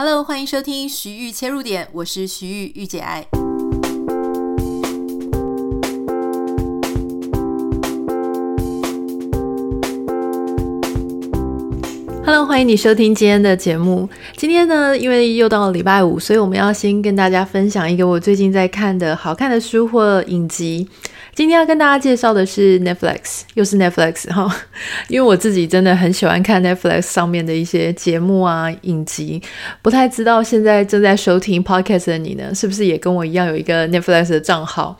Hello，欢迎收听徐玉切入点，我是徐玉御姐爱。Hello，欢迎你收听今天的节目。今天呢，因为又到了礼拜五，所以我们要先跟大家分享一个我最近在看的好看的书或影集。今天要跟大家介绍的是 Netflix，又是 Netflix 哈，因为我自己真的很喜欢看 Netflix 上面的一些节目啊、影集。不太知道现在正在收听 Podcast 的你呢，是不是也跟我一样有一个 Netflix 的账号？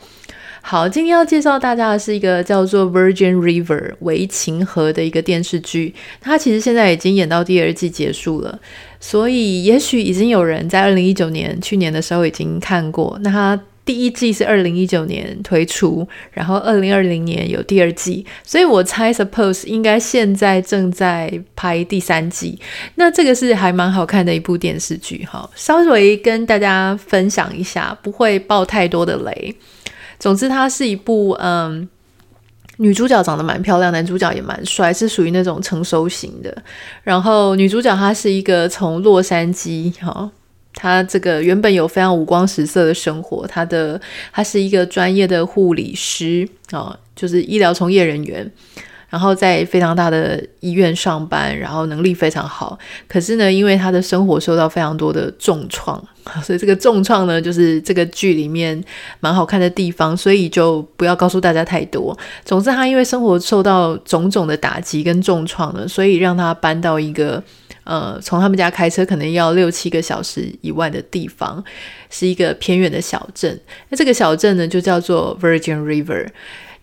好，今天要介绍大家的是一个叫做 Virgin River 维琴河的一个电视剧，它其实现在已经演到第二季结束了，所以也许已经有人在二零一九年去年的时候已经看过。那它第一季是二零一九年推出，然后二零二零年有第二季，所以我猜 Suppose 应该现在正在拍第三季。那这个是还蛮好看的一部电视剧哈，稍微跟大家分享一下，不会爆太多的雷。总之，它是一部嗯，女主角长得蛮漂亮，男主角也蛮帅，是属于那种成熟型的。然后女主角她是一个从洛杉矶哈。他这个原本有非常五光十色的生活，他的他是一个专业的护理师啊、就是医疗从业人员，然后在非常大的医院上班，然后能力非常好。可是呢，因为他的生活受到非常多的重创，所以这个重创呢，就是这个剧里面蛮好看的地方，所以就不要告诉大家太多。总之，他因为生活受到种种的打击跟重创呢，所以让他搬到一个。呃，从他们家开车可能要六七个小时以外的地方，是一个偏远的小镇。那这个小镇呢，就叫做 Virgin River。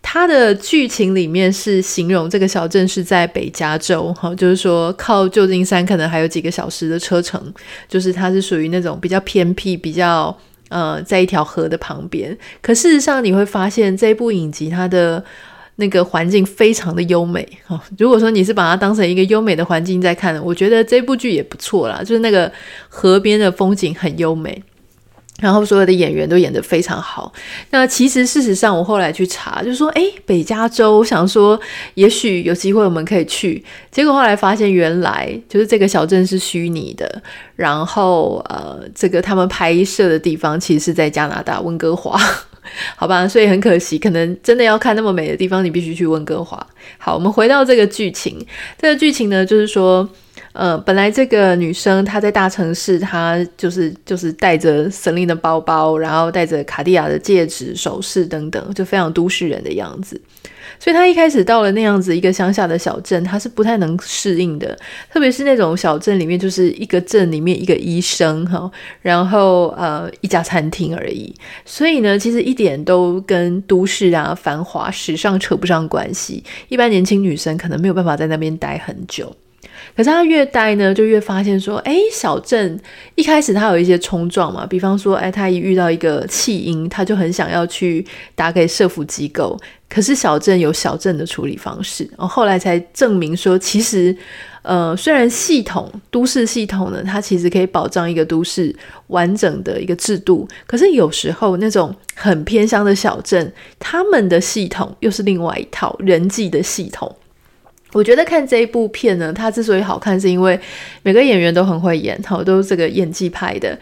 它的剧情里面是形容这个小镇是在北加州，哈，就是说靠旧金山可能还有几个小时的车程，就是它是属于那种比较偏僻、比较呃，在一条河的旁边。可事实上，你会发现这部影集它的。那个环境非常的优美哦。如果说你是把它当成一个优美的环境在看，我觉得这部剧也不错啦。就是那个河边的风景很优美，然后所有的演员都演得非常好。那其实事实上，我后来去查，就是说，诶，北加州，我想说，也许有机会我们可以去。结果后来发现，原来就是这个小镇是虚拟的。然后呃，这个他们拍摄的地方其实是在加拿大温哥华。好吧，所以很可惜，可能真的要看那么美的地方，你必须去温哥华。好，我们回到这个剧情。这个剧情呢，就是说，呃，本来这个女生她在大城市，她就是就是带着 Celine 的包包，然后带着卡地亚的戒指、首饰等等，就非常都市人的样子。所以她一开始到了那样子一个乡下的小镇，她是不太能适应的，特别是那种小镇里面就是一个镇里面一个医生哈，然后呃一家餐厅而已，所以呢，其实一点都跟都市啊繁华时尚扯不上关系，一般年轻女生可能没有办法在那边待很久。可是他越待呢，就越发现说，哎，小镇一开始他有一些冲撞嘛，比方说，哎，他一遇到一个弃婴，他就很想要去打给社福机构。可是小镇有小镇的处理方式，然后后来才证明说，其实，呃，虽然系统都市系统呢，它其实可以保障一个都市完整的一个制度，可是有时候那种很偏乡的小镇，他们的系统又是另外一套人际的系统。我觉得看这一部片呢，它之所以好看，是因为每个演员都很会演，好，都是这个演技派的，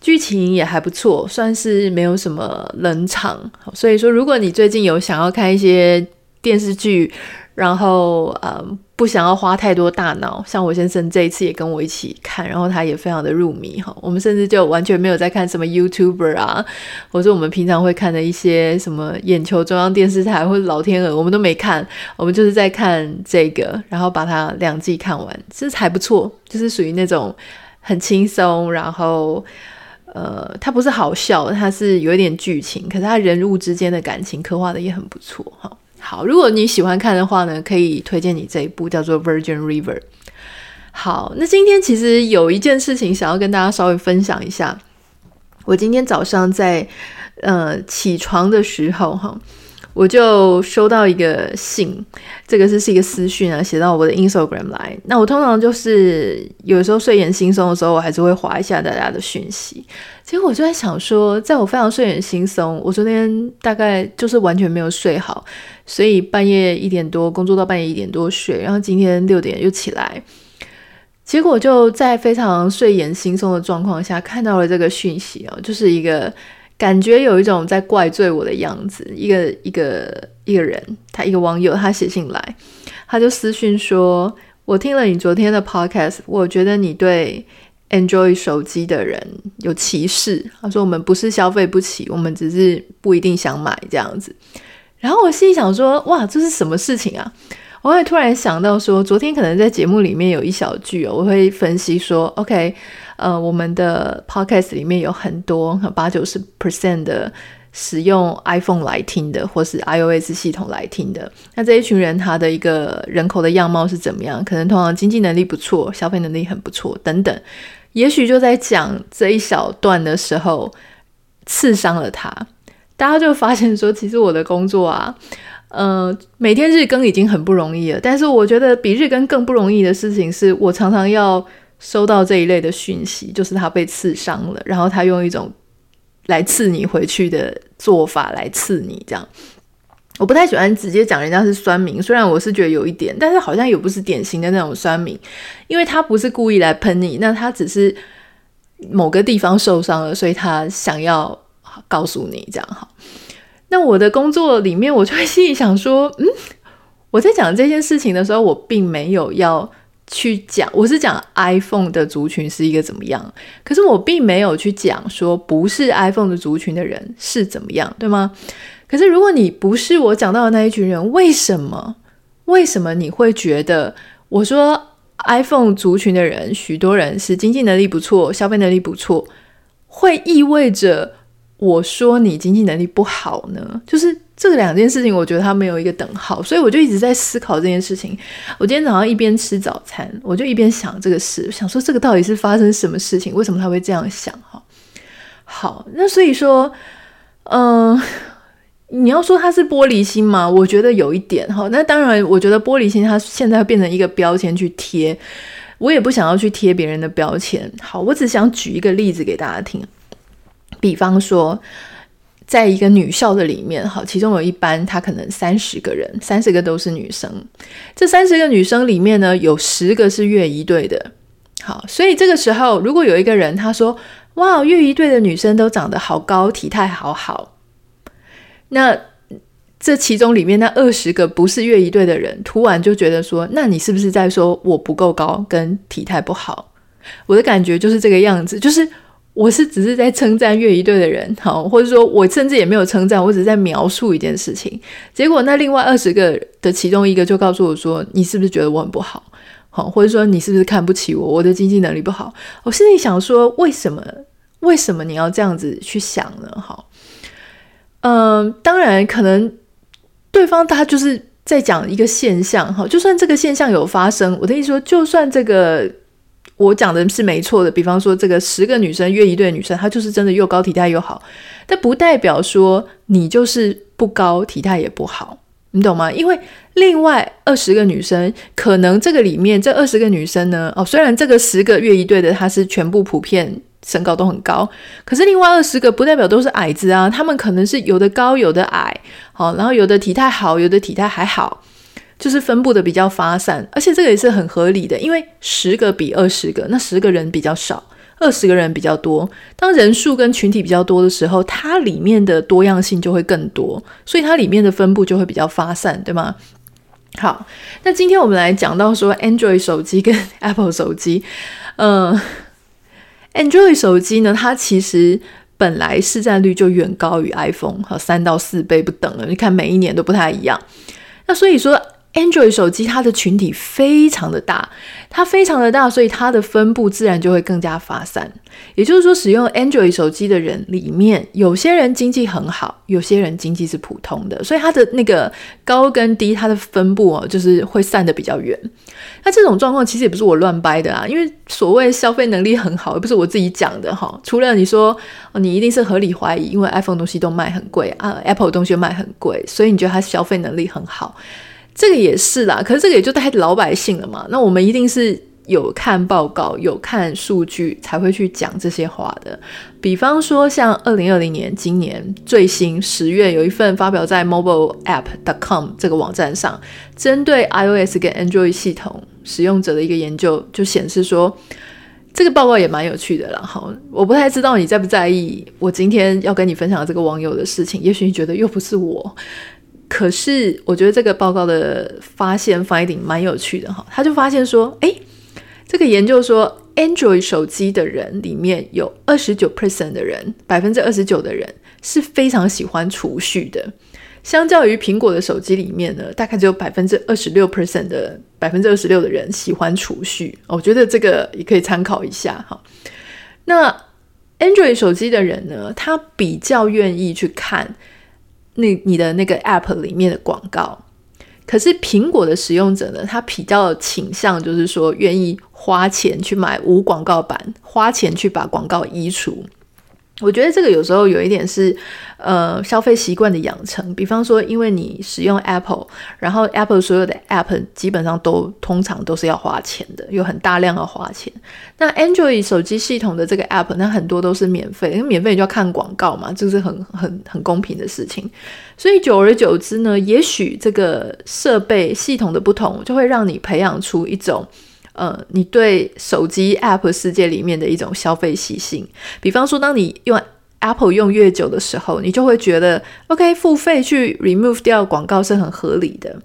剧情也还不错，算是没有什么冷场。所以说，如果你最近有想要看一些电视剧，然后嗯不想要花太多大脑，像我先生这一次也跟我一起看，然后他也非常的入迷哈。我们甚至就完全没有在看什么 YouTuber 啊，或者我们平常会看的一些什么眼球中央电视台或者老天鹅，我们都没看，我们就是在看这个，然后把它两季看完，其实还不错，就是属于那种很轻松，然后呃，它不是好笑，它是有一点剧情，可是它人物之间的感情刻画的也很不错哈。好，如果你喜欢看的话呢，可以推荐你这一部叫做《Virgin River》。好，那今天其实有一件事情想要跟大家稍微分享一下。我今天早上在呃起床的时候哈。我就收到一个信，这个是是一个私讯啊，写到我的 Instagram 来。那我通常就是有时候睡眼惺忪的时候，我还是会划一下大家的讯息。结果我就在想说，在我非常睡眼惺忪，我昨天大概就是完全没有睡好，所以半夜一点多工作到半夜一点多睡，然后今天六点又起来。结果就在非常睡眼惺忪的状况下看到了这个讯息哦，就是一个感觉有一种在怪罪我的样子，一个一个一个人，他一个网友他写信来，他就私讯说：“我听了你昨天的 podcast，我觉得你对 Android 手机的人有歧视。”他说：“我们不是消费不起，我们只是不一定想买这样子。”然后我心里想说：“哇，这是什么事情啊？”我会突然想到说，昨天可能在节目里面有一小句哦，我会分析说，OK，呃，我们的 Podcast 里面有很多八九十 percent 的使用 iPhone 来听的，或是 iOS 系统来听的，那这一群人他的一个人口的样貌是怎么样？可能通常经济能力不错，消费能力很不错等等，也许就在讲这一小段的时候刺伤了他，大家就发现说，其实我的工作啊。呃，每天日更已经很不容易了，但是我觉得比日更更不容易的事情是，我常常要收到这一类的讯息，就是他被刺伤了，然后他用一种来刺你回去的做法来刺你，这样。我不太喜欢直接讲人家是酸民，虽然我是觉得有一点，但是好像也不是典型的那种酸民，因为他不是故意来喷你，那他只是某个地方受伤了，所以他想要告诉你这样哈。那我的工作里面，我就会心里想说，嗯，我在讲这件事情的时候，我并没有要去讲，我是讲 iPhone 的族群是一个怎么样，可是我并没有去讲说不是 iPhone 的族群的人是怎么样，对吗？可是如果你不是我讲到的那一群人，为什么？为什么你会觉得我说 iPhone 族群的人，许多人是经济能力不错，消费能力不错，会意味着？我说你经济能力不好呢，就是这两件事情，我觉得它没有一个等号，所以我就一直在思考这件事情。我今天早上一边吃早餐，我就一边想这个事，想说这个到底是发生什么事情？为什么他会这样想？哈，好，那所以说，嗯、你要说他是玻璃心吗？我觉得有一点哈。那当然，我觉得玻璃心它现在变成一个标签去贴，我也不想要去贴别人的标签。好，我只想举一个例子给大家听。比方说，在一个女校的里面，哈，其中有一班，她可能三十个人，三十个都是女生。这三十个女生里面呢，有十个是乐仪队的。好，所以这个时候，如果有一个人他说：“哇，乐仪队的女生都长得好高，体态好好。”那这其中里面那二十个不是乐仪队的人，突然就觉得说：“那你是不是在说我不够高，跟体态不好？”我的感觉就是这个样子，就是。我是只是在称赞乐仪队的人，好，或者说我甚至也没有称赞，我只是在描述一件事情。结果那另外二十个的其中一个就告诉我说：“你是不是觉得我很不好？好，或者说你是不是看不起我？我的经济能力不好？”我心里想说：“为什么？为什么你要这样子去想呢？”哈，嗯，当然可能对方他就是在讲一个现象，哈，就算这个现象有发生，我的意思说，就算这个。我讲的是没错的，比方说这个十个女生约一对女生，她就是真的又高体态又好，但不代表说你就是不高体态也不好，你懂吗？因为另外二十个女生，可能这个里面这二十个女生呢，哦，虽然这个十个乐仪队的她是全部普遍身高都很高，可是另外二十个不代表都是矮子啊，她们可能是有的高有的矮，好，然后有的体态好，有的体态还好。就是分布的比较发散，而且这个也是很合理的，因为十个比二十个，那十个人比较少，二十个人比较多。当人数跟群体比较多的时候，它里面的多样性就会更多，所以它里面的分布就会比较发散，对吗？好，那今天我们来讲到说，Android 手机跟 Apple 手机，嗯，Android 手机呢，它其实本来市占率就远高于 iPhone，和三到四倍不等了。你看每一年都不太一样，那所以说。Android 手机它的群体非常的大，它非常的大，所以它的分布自然就会更加发散。也就是说，使用 Android 手机的人里面，有些人经济很好，有些人经济是普通的，所以它的那个高跟低，它的分布哦，就是会散得比较远。那这种状况其实也不是我乱掰的啊，因为所谓消费能力很好，也不是我自己讲的哈。除了你说你一定是合理怀疑，因为 iPhone 东西都卖很贵啊，Apple 东西卖很贵，所以你觉得它消费能力很好。这个也是啦，可是这个也就带老百姓了嘛。那我们一定是有看报告、有看数据才会去讲这些话的。比方说，像二零二零年今年最新十月有一份发表在 mobileapp.com 这个网站上，针对 iOS 跟 Android 系统使用者的一个研究，就显示说，这个报告也蛮有趣的啦。好，我不太知道你在不在意我今天要跟你分享的这个网友的事情，也许你觉得又不是我，可是我觉得这个报告的发现 finding 蛮有趣的哈。他就发现说，诶，这个研究说。Android 手机的人里面有二十九 percent 的人，百分之二十九的人是非常喜欢储蓄的。相较于苹果的手机里面呢，大概只有百分之二十六 percent 的百分之二十六的人喜欢储蓄。我觉得这个也可以参考一下哈。那 Android 手机的人呢，他比较愿意去看那你的那个 App 里面的广告。可是苹果的使用者呢，他比较倾向就是说愿意花钱去买无广告版，花钱去把广告移除。我觉得这个有时候有一点是，呃，消费习惯的养成。比方说，因为你使用 Apple，然后 Apple 所有的 App 基本上都通常都是要花钱的，有很大量要花钱。那 Android 手机系统的这个 App，那很多都是免费，因为免费你就要看广告嘛，这是很很很公平的事情。所以久而久之呢，也许这个设备系统的不同，就会让你培养出一种。呃，你对手机 App 世界里面的一种消费习性，比方说，当你用 Apple 用越久的时候，你就会觉得，OK，付费去 remove 掉广告是很合理的。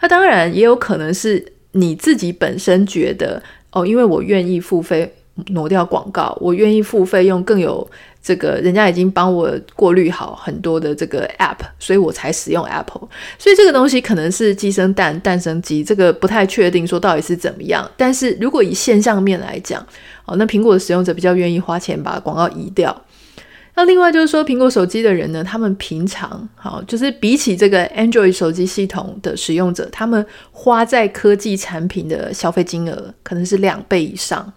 那当然也有可能是你自己本身觉得，哦，因为我愿意付费挪掉广告，我愿意付费用更有。这个人家已经帮我过滤好很多的这个 app，所以我才使用 Apple。所以这个东西可能是鸡生蛋，蛋生鸡，这个不太确定说到底是怎么样。但是如果以现象面来讲，哦，那苹果的使用者比较愿意花钱把广告移掉。那另外就是说，苹果手机的人呢，他们平常好，就是比起这个 Android 手机系统的使用者，他们花在科技产品的消费金额可能是两倍以上。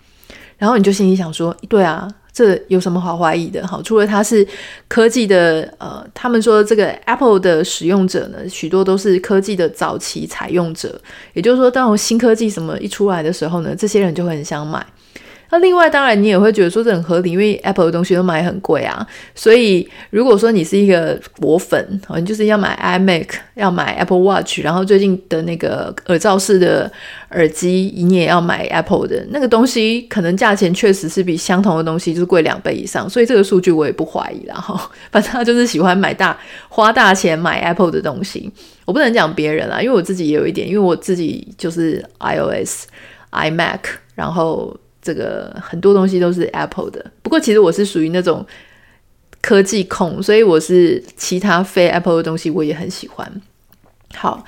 然后你就心里想说，对啊。这有什么好怀疑的？哈，除了他是科技的，呃，他们说这个 Apple 的使用者呢，许多都是科技的早期采用者，也就是说，当新科技什么一出来的时候呢，这些人就会很想买。那另外，当然你也会觉得说这很合理，因为 Apple 的东西都买很贵啊。所以如果说你是一个果粉，你就是要买 iMac，要买 Apple Watch，然后最近的那个耳罩式的耳机，你也要买 Apple 的那个东西，可能价钱确实是比相同的东西就是贵两倍以上。所以这个数据我也不怀疑啦哈。反正他就是喜欢买大花大钱买 Apple 的东西。我不能讲别人啦，因为我自己也有一点，因为我自己就是 iOS、iMac，然后。这个很多东西都是 Apple 的，不过其实我是属于那种科技控，所以我是其他非 Apple 的东西我也很喜欢。好，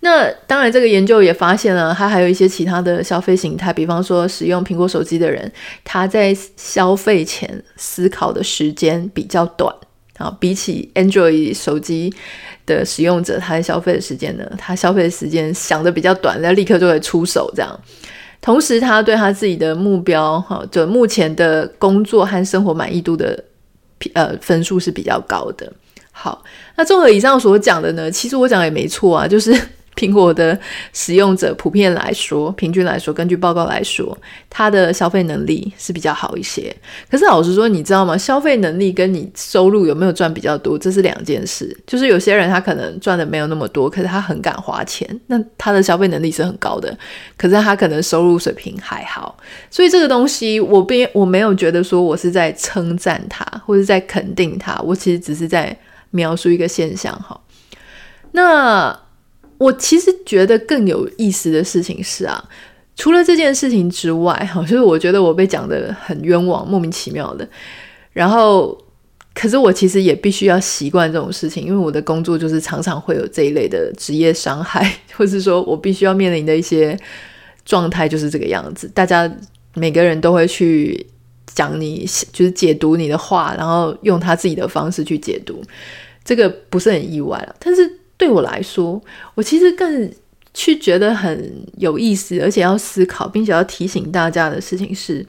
那当然这个研究也发现了，它还有一些其他的消费形态，比方说使用苹果手机的人，他在消费前思考的时间比较短啊，比起 Android 手机的使用者，他在消费的时间呢，他消费的时间想的比较短，那立刻就会出手这样。同时，他对他自己的目标，哈，就目前的工作和生活满意度的，呃，分数是比较高的。好，那综合以上所讲的呢，其实我讲也没错啊，就是。苹果的使用者普遍来说，平均来说，根据报告来说，他的消费能力是比较好一些。可是老实说，你知道吗？消费能力跟你收入有没有赚比较多，这是两件事。就是有些人他可能赚的没有那么多，可是他很敢花钱，那他的消费能力是很高的。可是他可能收入水平还好，所以这个东西我并我没有觉得说我是在称赞他，或者在肯定他，我其实只是在描述一个现象哈。那。我其实觉得更有意思的事情是啊，除了这件事情之外，哈，就是我觉得我被讲得很冤枉，莫名其妙的。然后，可是我其实也必须要习惯这种事情，因为我的工作就是常常会有这一类的职业伤害，或是说我必须要面临的一些状态就是这个样子。大家每个人都会去讲你，就是解读你的话，然后用他自己的方式去解读，这个不是很意外了，但是。对我来说，我其实更去觉得很有意思，而且要思考，并且要提醒大家的事情是：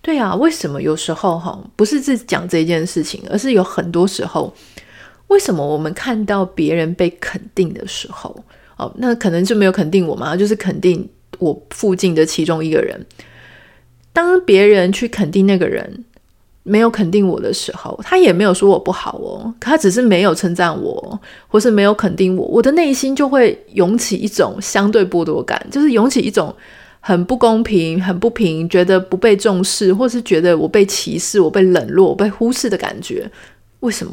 对啊，为什么有时候哈，不是只讲这件事情，而是有很多时候，为什么我们看到别人被肯定的时候，哦，那可能就没有肯定我嘛，就是肯定我附近的其中一个人。当别人去肯定那个人。没有肯定我的时候，他也没有说我不好哦，他只是没有称赞我，或是没有肯定我，我的内心就会涌起一种相对剥夺感，就是涌起一种很不公平、很不平，觉得不被重视，或是觉得我被歧视、我被冷落、我被忽视的感觉。为什么？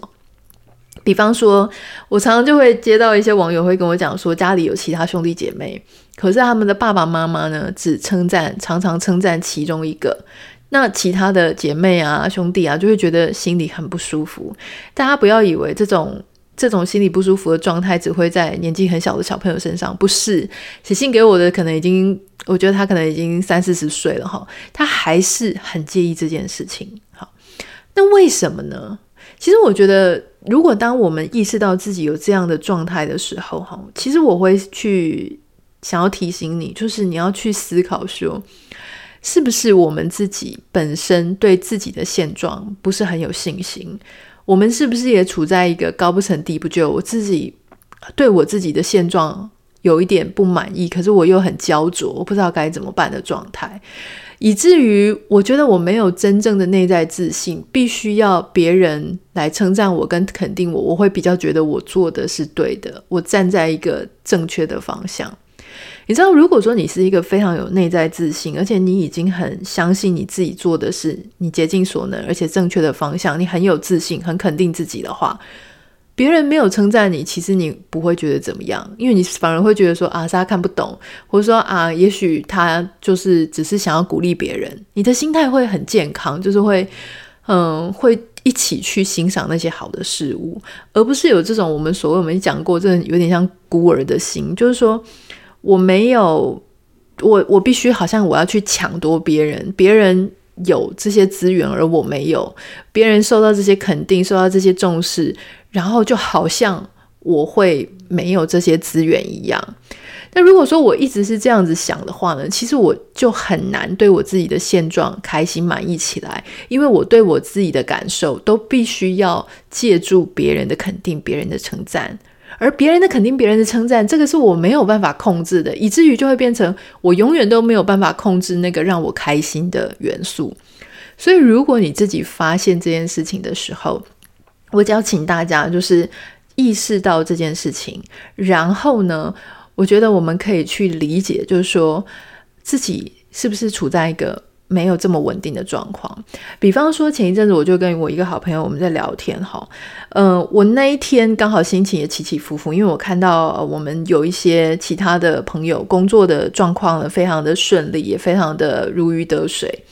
比方说，我常常就会接到一些网友会跟我讲说，家里有其他兄弟姐妹，可是他们的爸爸妈妈呢，只称赞，常常称赞其中一个，那其他的姐妹啊、兄弟啊，就会觉得心里很不舒服。大家不要以为这种这种心里不舒服的状态只会在年纪很小的小朋友身上，不是。写信给我的可能已经，我觉得他可能已经三四十岁了哈，他还是很介意这件事情。好，那为什么呢？其实我觉得，如果当我们意识到自己有这样的状态的时候，哈，其实我会去想要提醒你，就是你要去思考说，是不是我们自己本身对自己的现状不是很有信心？我们是不是也处在一个高不成低不就？我自己对我自己的现状有一点不满意，可是我又很焦灼，我不知道该怎么办的状态。以至于我觉得我没有真正的内在自信，必须要别人来称赞我跟肯定我，我会比较觉得我做的是对的，我站在一个正确的方向。你知道，如果说你是一个非常有内在自信，而且你已经很相信你自己做的是你竭尽所能而且正确的方向，你很有自信，很肯定自己的话。别人没有称赞你，其实你不会觉得怎么样，因为你反而会觉得说啊，是他看不懂，或者说啊，也许他就是只是想要鼓励别人。你的心态会很健康，就是会嗯，会一起去欣赏那些好的事物，而不是有这种我们所谓我们讲过，这有点像孤儿的心，就是说我没有，我我必须好像我要去抢夺别人，别人有这些资源而我没有，别人受到这些肯定，受到这些重视。然后就好像我会没有这些资源一样。那如果说我一直是这样子想的话呢，其实我就很难对我自己的现状开心满意起来，因为我对我自己的感受都必须要借助别人的肯定、别人的称赞，而别人的肯定、别人的称赞，这个是我没有办法控制的，以至于就会变成我永远都没有办法控制那个让我开心的元素。所以，如果你自己发现这件事情的时候，我只要请大家就是意识到这件事情，然后呢，我觉得我们可以去理解，就是说自己是不是处在一个没有这么稳定的状况。比方说前一阵子我就跟我一个好朋友我们在聊天哈，嗯、呃，我那一天刚好心情也起起伏伏，因为我看到我们有一些其他的朋友工作的状况呢，非常的顺利，也非常的如鱼得水。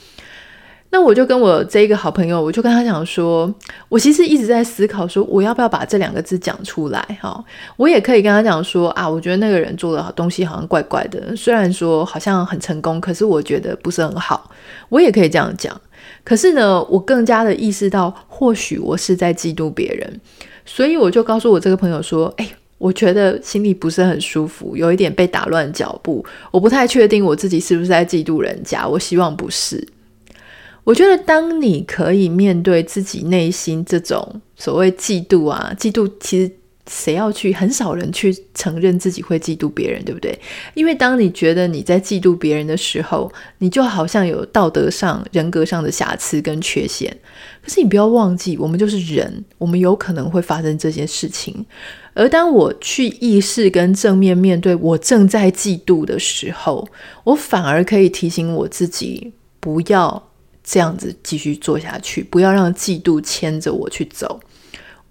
那我就跟我这一个好朋友，我就跟他讲说，我其实一直在思考说，我要不要把这两个字讲出来哈？我也可以跟他讲说啊，我觉得那个人做的东西好像怪怪的，虽然说好像很成功，可是我觉得不是很好。我也可以这样讲，可是呢，我更加的意识到，或许我是在嫉妒别人，所以我就告诉我这个朋友说，哎，我觉得心里不是很舒服，有一点被打乱脚步，我不太确定我自己是不是在嫉妒人家，我希望不是。我觉得，当你可以面对自己内心这种所谓嫉妒啊，嫉妒其实谁要去？很少人去承认自己会嫉妒别人，对不对？因为当你觉得你在嫉妒别人的时候，你就好像有道德上、人格上的瑕疵跟缺陷。可是你不要忘记，我们就是人，我们有可能会发生这些事情。而当我去意识跟正面面对我正在嫉妒的时候，我反而可以提醒我自己不要。这样子继续做下去，不要让嫉妒牵着我去走。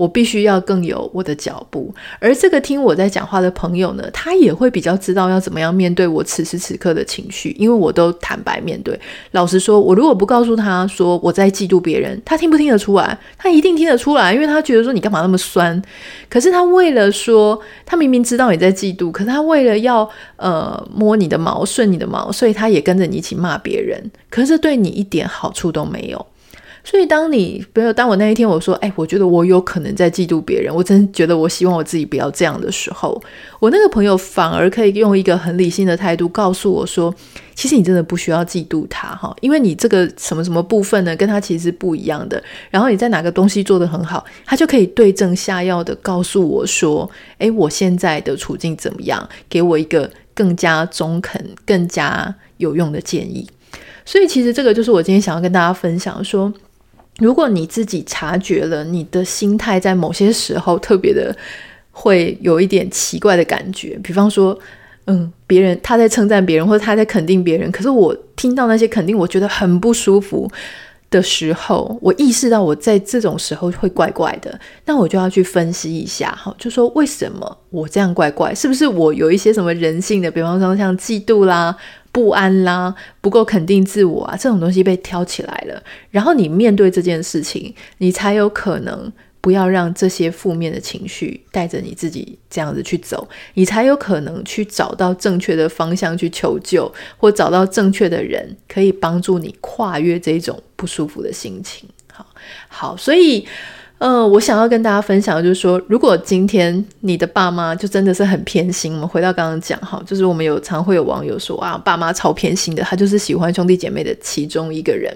我必须要更有我的脚步，而这个听我在讲话的朋友呢，他也会比较知道要怎么样面对我此时此刻的情绪，因为我都坦白面对。老实说，我如果不告诉他说我在嫉妒别人，他听不听得出来？他一定听得出来，因为他觉得说你干嘛那么酸？可是他为了说，他明明知道你在嫉妒，可是他为了要呃摸你的毛、顺你的毛，所以他也跟着你一起骂别人，可是对你一点好处都没有。所以，当你比如当我那一天我说，哎，我觉得我有可能在嫉妒别人，我真觉得我希望我自己不要这样的时候，我那个朋友反而可以用一个很理性的态度告诉我说，其实你真的不需要嫉妒他哈，因为你这个什么什么部分呢，跟他其实不一样的。然后你在哪个东西做得很好，他就可以对症下药的告诉我说，哎，我现在的处境怎么样，给我一个更加中肯、更加有用的建议。所以，其实这个就是我今天想要跟大家分享说。如果你自己察觉了你的心态在某些时候特别的会有一点奇怪的感觉，比方说，嗯，别人他在称赞别人，或者他在肯定别人，可是我听到那些肯定，我觉得很不舒服的时候，我意识到我在这种时候会怪怪的，那我就要去分析一下哈，就说为什么我这样怪怪，是不是我有一些什么人性的，比方说像嫉妒啦、不安啦、不够肯定自我啊这种东西被挑起来了，然后你面对这件事情，你才有可能。不要让这些负面的情绪带着你自己这样子去走，你才有可能去找到正确的方向去求救，或找到正确的人可以帮助你跨越这种不舒服的心情。好，好，所以，呃，我想要跟大家分享的就是说，如果今天你的爸妈就真的是很偏心，我们回到刚刚讲哈，就是我们有常会有网友说啊，爸妈超偏心的，他就是喜欢兄弟姐妹的其中一个人。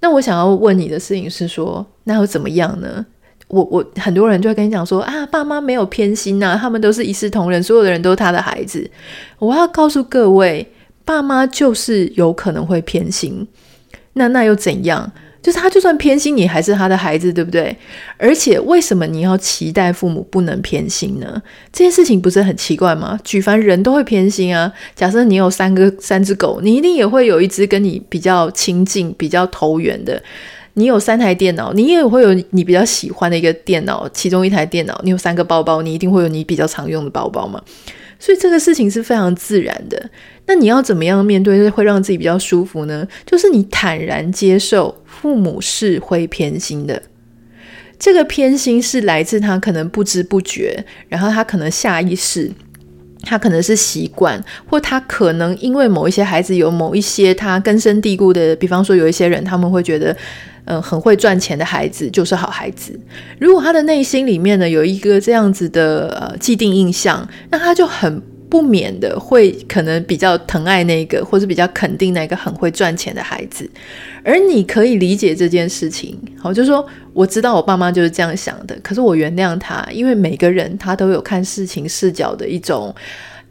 那我想要问你的事情是说，那又怎么样呢？我我很多人就会跟你讲说啊，爸妈没有偏心呐，他们都是一视同仁，所有的人都是他的孩子。我要告诉各位，爸妈就是有可能会偏心，那那又怎样？就是他就算偏心，你还是他的孩子，对不对？而且为什么你要期待父母不能偏心呢？这件事情不是很奇怪吗？举凡人都会偏心啊。假设你有三个三只狗，你一定也会有一只跟你比较亲近、比较投缘的。你有三台电脑，你也会有你比较喜欢的一个电脑，其中一台电脑。你有三个包包，你一定会有你比较常用的包包嘛。所以这个事情是非常自然的。那你要怎么样面对，会让自己比较舒服呢？就是你坦然接受父母是会偏心的。这个偏心是来自他可能不知不觉，然后他可能下意识，他可能是习惯，或他可能因为某一些孩子有某一些他根深蒂固的，比方说有一些人他们会觉得。嗯，很会赚钱的孩子就是好孩子。如果他的内心里面呢，有一个这样子的呃既定印象，那他就很不免的会可能比较疼爱那个，或是比较肯定那个很会赚钱的孩子。而你可以理解这件事情，好，就说我知道我爸妈就是这样想的，可是我原谅他，因为每个人他都有看事情视角的一种。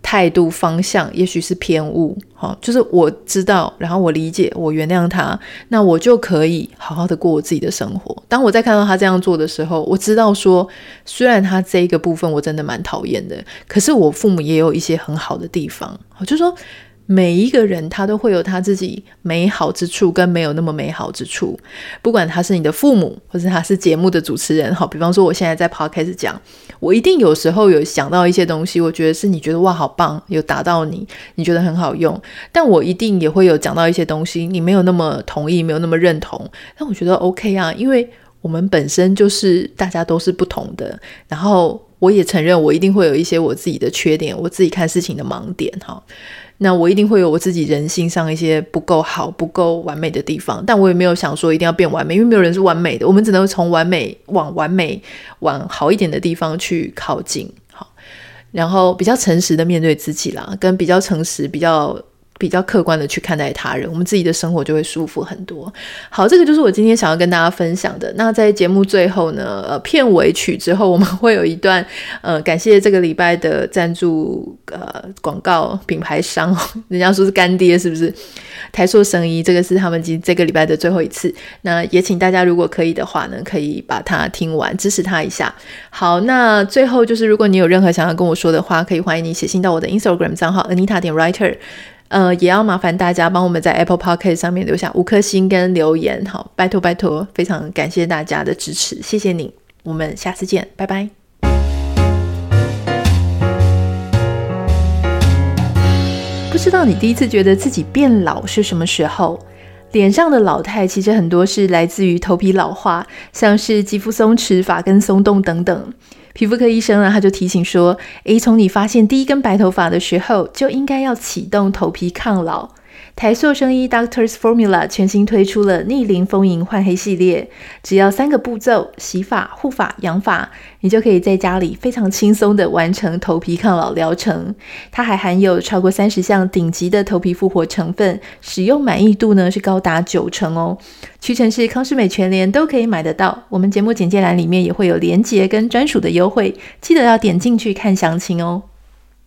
态度方向也许是偏误，好，就是我知道，然后我理解，我原谅他，那我就可以好好的过我自己的生活。当我在看到他这样做的时候，我知道说，虽然他这一个部分我真的蛮讨厌的，可是我父母也有一些很好的地方，好，就说。每一个人他都会有他自己美好之处跟没有那么美好之处，不管他是你的父母，或是他是节目的主持人，好，比方说我现在在 podcast 讲，我一定有时候有想到一些东西，我觉得是你觉得哇好棒，有打到你，你觉得很好用，但我一定也会有讲到一些东西，你没有那么同意，没有那么认同，但我觉得 OK 啊，因为我们本身就是大家都是不同的，然后我也承认我一定会有一些我自己的缺点，我自己看事情的盲点，哈。那我一定会有我自己人性上一些不够好、不够完美的地方，但我也没有想说一定要变完美，因为没有人是完美的，我们只能从完美往完美、往好一点的地方去靠近。好，然后比较诚实的面对自己啦，跟比较诚实、比较。比较客观的去看待他人，我们自己的生活就会舒服很多。好，这个就是我今天想要跟大家分享的。那在节目最后呢，呃，片尾曲之后，我们会有一段，呃，感谢这个礼拜的赞助，呃，广告品牌商，人家说是干爹，是不是？台塑生医，这个是他们今这个礼拜的最后一次。那也请大家如果可以的话呢，可以把它听完，支持他一下。好，那最后就是如果你有任何想要跟我说的话，可以欢迎你写信到我的 Instagram 账号 Anita 点 Writer。呃，也要麻烦大家帮我们在 Apple Podcast 上面留下五颗星跟留言，好，拜托拜托，非常感谢大家的支持，谢谢你，我们下次见，拜拜。不知道你第一次觉得自己变老是什么时候？脸上的老态其实很多是来自于头皮老化，像是肌肤松弛、发根松动等等。皮肤科医生呢，他就提醒说：“诶，从你发现第一根白头发的时候，就应该要启动头皮抗老。”台塑生医 Doctors Formula 全新推出了逆龄丰盈焕黑系列，只要三个步骤：洗发、护发、养发，你就可以在家里非常轻松地完成头皮抗老疗程。它还含有超过三十项顶级的头皮复活成分，使用满意度呢是高达九成哦。屈臣氏、康诗美全联都可以买得到。我们节目简介栏里面也会有连结跟专属的优惠，记得要点进去看详情哦。